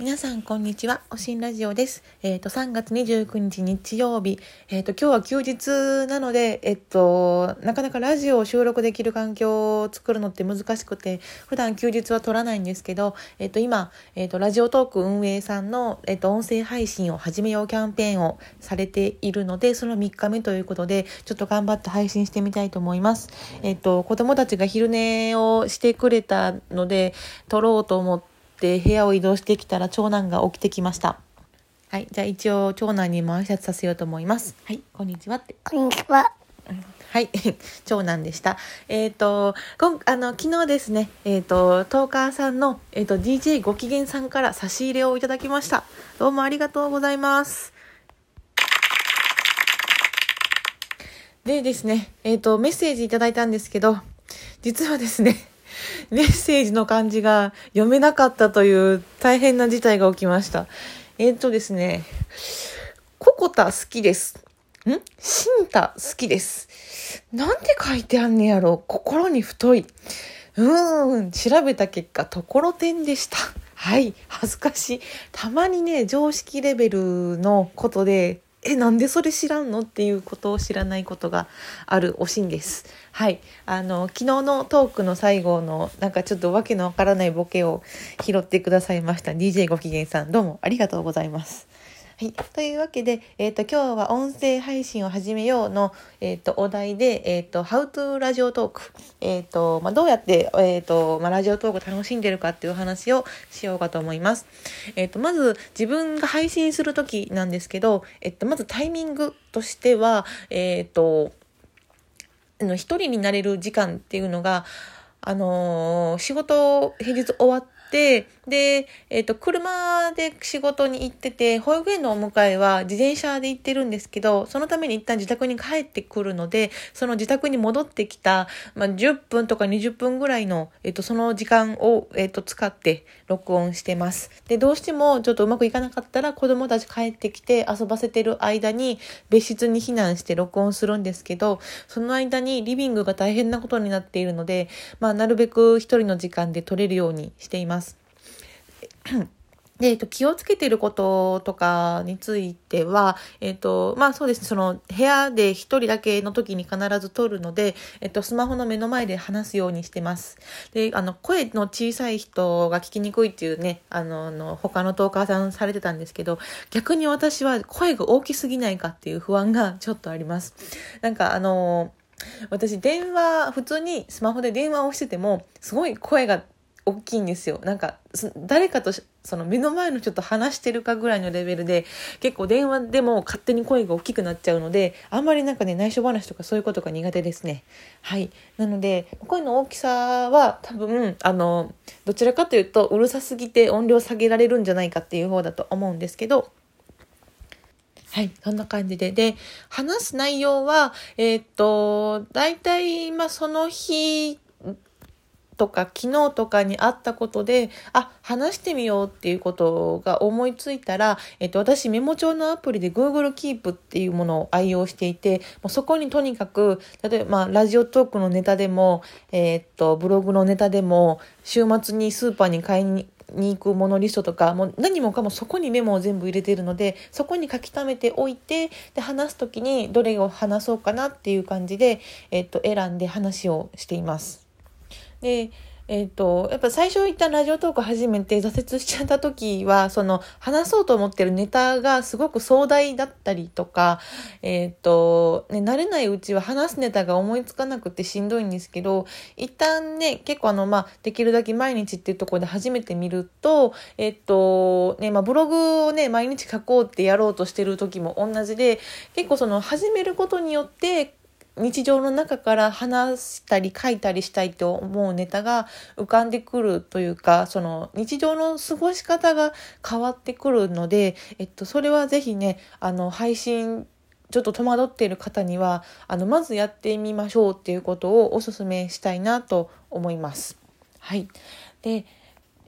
皆さん、こんにちは。おしんラジオです。えっ、ー、と、3月29日日曜日。えっ、ー、と、今日は休日なので、えっ、と、なかなかラジオを収録できる環境を作るのって難しくて、普段休日は撮らないんですけど、えっ、と、今、えっ、と、ラジオトーク運営さんの、えっ、と、音声配信を始めようキャンペーンをされているので、その3日目ということで、ちょっと頑張って配信してみたいと思います。えっ、と、子供たちが昼寝をしてくれたので、撮ろうと思って、って部屋を移動してきたら長男が起きてきました。はい。じゃあ一応長男にも挨拶させようと思います。はい。こんにちはって。こんにちは。はい。長男でした。えっ、ー、と、今、あの、昨日ですね、えっ、ー、と、トーカーさんの、えっ、ー、と、DJ ご機嫌さんから差し入れをいただきました。どうもありがとうございます。でですね、えっ、と、メッセージいただいたんですけど、実はですね、メッセージの漢字が読めなかったという大変な事態が起きました。えっ、ー、とですね、ココタ好きです。ん？シンタ好きです。なんて書いてあんねやろ心に太い。うーん、調べた結果、ところてんでした。はい、恥ずかしい。たまにね、常識レベルのことでえ、なんでそれ知らんの？っていうことを知らないことがあるおしんです。はい。あの、昨日のトークの最後の、なんかちょっとわけのわからないボケを拾ってくださいました。DJ ご機嫌さん、どうもありがとうございます。はい。というわけで、えっ、ー、と、今日は音声配信を始めようの、えっ、ー、と、お題で、えっ、ー、と、How to ラジオトーク。えっ、と、まあ、どうやって、えっ、と、まあ、ラジオトーク楽しんでるかっていう話をしようかと思います。えっ、と、まず、自分が配信するときなんですけど、えっと、まずタイミングとしては、えっと、一人になれる時間っていうのが、あのー、仕事平日終わって、で、でえっ、ー、と、車で仕事に行ってて、保育園のお迎えは自転車で行ってるんですけど、そのために一旦自宅に帰ってくるので、その自宅に戻ってきた、まあ、10分とか20分ぐらいの、えっ、ー、と、その時間を、えっ、と、使って録音してます。で、どうしてもちょっとうまくいかなかったら、子供たち帰ってきて遊ばせてる間に、別室に避難して録音するんですけど、その間にリビングが大変なことになっているので、まあ、なるべく一人の時間で撮れるようにしています。で、えっと、気をつけてることとかについては、えっと、まあそうですね、その部屋で一人だけの時に必ず撮るので、えっと、スマホの目の前で話すようにしてます。で、あの、声の小さい人が聞きにくいっていうね、あの、の他のトーカーさんされてたんですけど、逆に私は声が大きすぎないかっていう不安がちょっとあります。なんかあの、私電話、普通にスマホで電話をしてても、すごい声が大きいんですよ。なんか、誰かとその目の前の人と話してるかぐらいのレベルで、結構電話でも勝手に声が大きくなっちゃうので、あんまりなんかね、内緒話とかそういうことが苦手ですね。はい。なので、声の大きさは多分、あの、どちらかというと、うるさすぎて音量下げられるんじゃないかっていう方だと思うんですけど、はい、そんな感じで。で、話す内容は、えー、っと、大体、まあ、その日とか昨日とかにあったことで、あ、話してみようっていうことが思いついたら、えっと、私メモ帳のアプリで Google Keep っていうものを愛用していて、もうそこにとにかく、例えば、まあ、ラジオトークのネタでも、えー、っと、ブログのネタでも、週末にスーパーに買いにに行くものリストとか、もう何もかもそこにメモを全部入れているので、そこに書き溜めておいて、で、話すときにどれを話そうかなっていう感じで、えっと、選んで話をしています。で、えっ、ー、と、やっぱ最初一旦ラジオトーク始めて挫折しちゃった時は、その話そうと思ってるネタがすごく壮大だったりとか、えっ、ー、と、ね、慣れないうちは話すネタが思いつかなくてしんどいんですけど、一旦ね、結構あの、まあ、できるだけ毎日っていうところで初めて見ると、えっ、ー、と、ね、まあ、ブログをね、毎日書こうってやろうとしてる時も同じで、結構その始めることによって、日常の中から話したり書いたりしたいと思うネタが浮かんでくるというか、その日常の過ごし方が変わってくるので、えっと、それはぜひね、あの、配信ちょっと戸惑っている方には、あの、まずやってみましょうっていうことをお勧めしたいなと思います。はい。で、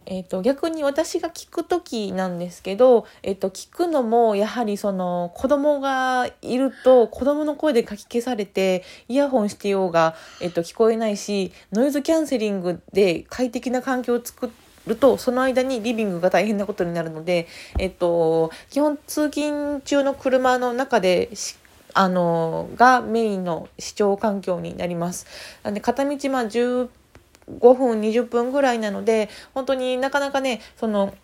え、ー、と、逆に私が聞く時なんですけど、え、ー、と、聞くのも、やはりその、子供がいると、子供の声で書き消されて、イヤホンしてようが、え、ー、と、聞こえないし、ノイズキャンセリングで快適な環境を作ると、その間にリビングが大変なことになるので、えっと、基本通勤中の車の中であの、がメインの視聴環境になります。なんで、片道まあ5分、20分ぐらいなので、本当になかなかね、その、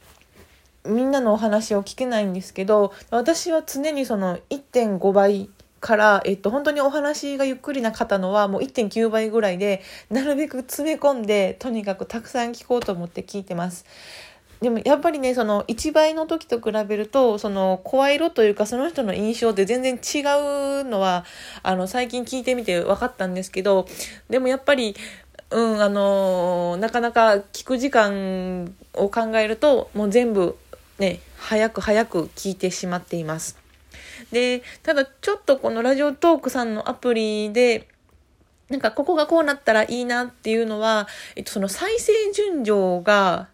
みんなのお話を聞けないんですけど、私は常にその1.5倍から、えっと、本当にお話がゆっくりな方のはもう1.9倍ぐらいで、なるべく詰め込んで、とにかくたくさん聞こうと思って聞いてます。でもやっぱりね、その1倍の時と比べると、その声色というかその人の印象って全然違うのは、あの最近聞いてみて分かったんですけど、でもやっぱり、うん、あのなかなか聞く時間を考えると、もう全部ね、早く早く聞いてしまっています。で、ただちょっとこのラジオトークさんのアプリで、なんかここがこうなったらいいなっていうのは、えっと、その再生順序が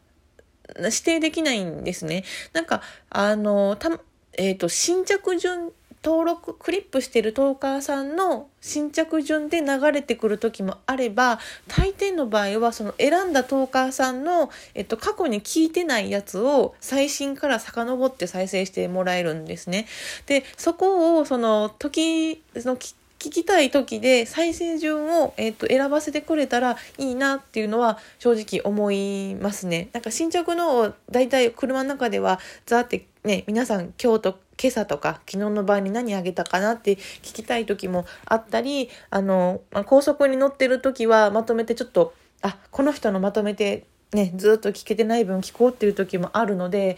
指定できないんですね。なんか、あの、た、えっ、と、新着順、登録、クリップしてるトーカーさんの新着順で流れてくる時もあれば、大抵の場合はその選んだトーカーさんの、えっと、過去に聞いてないやつを最新から遡って再生してもらえるんですね。で、そこをその時、その聞きたい時で再生順を、えーと、選ばせてくれたらいいなっていうのは正直思いますね。なんか新着のを大体車の中ではザーってね、皆さん今日と今朝とか昨日の晩に何あげたかなって聞きたい時もあったり、あの、まあ、高速に乗ってる時はまとめてちょっと、あ、この人のまとめてね、ずっと聞けてない分聞こうっていう時もあるので、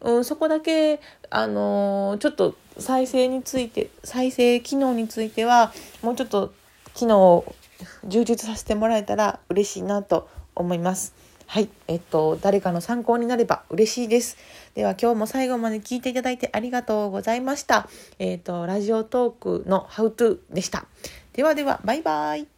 うん、そこだけ、あの、ちょっと再生について、再生機能については、もうちょっと機能を充実させてもらえたら嬉しいなと思います。はい。えっと、誰かの参考になれば嬉しいです。では今日も最後まで聞いていただいてありがとうございました。えっと、ラジオトークの How to でした。ではでは、バイバイ。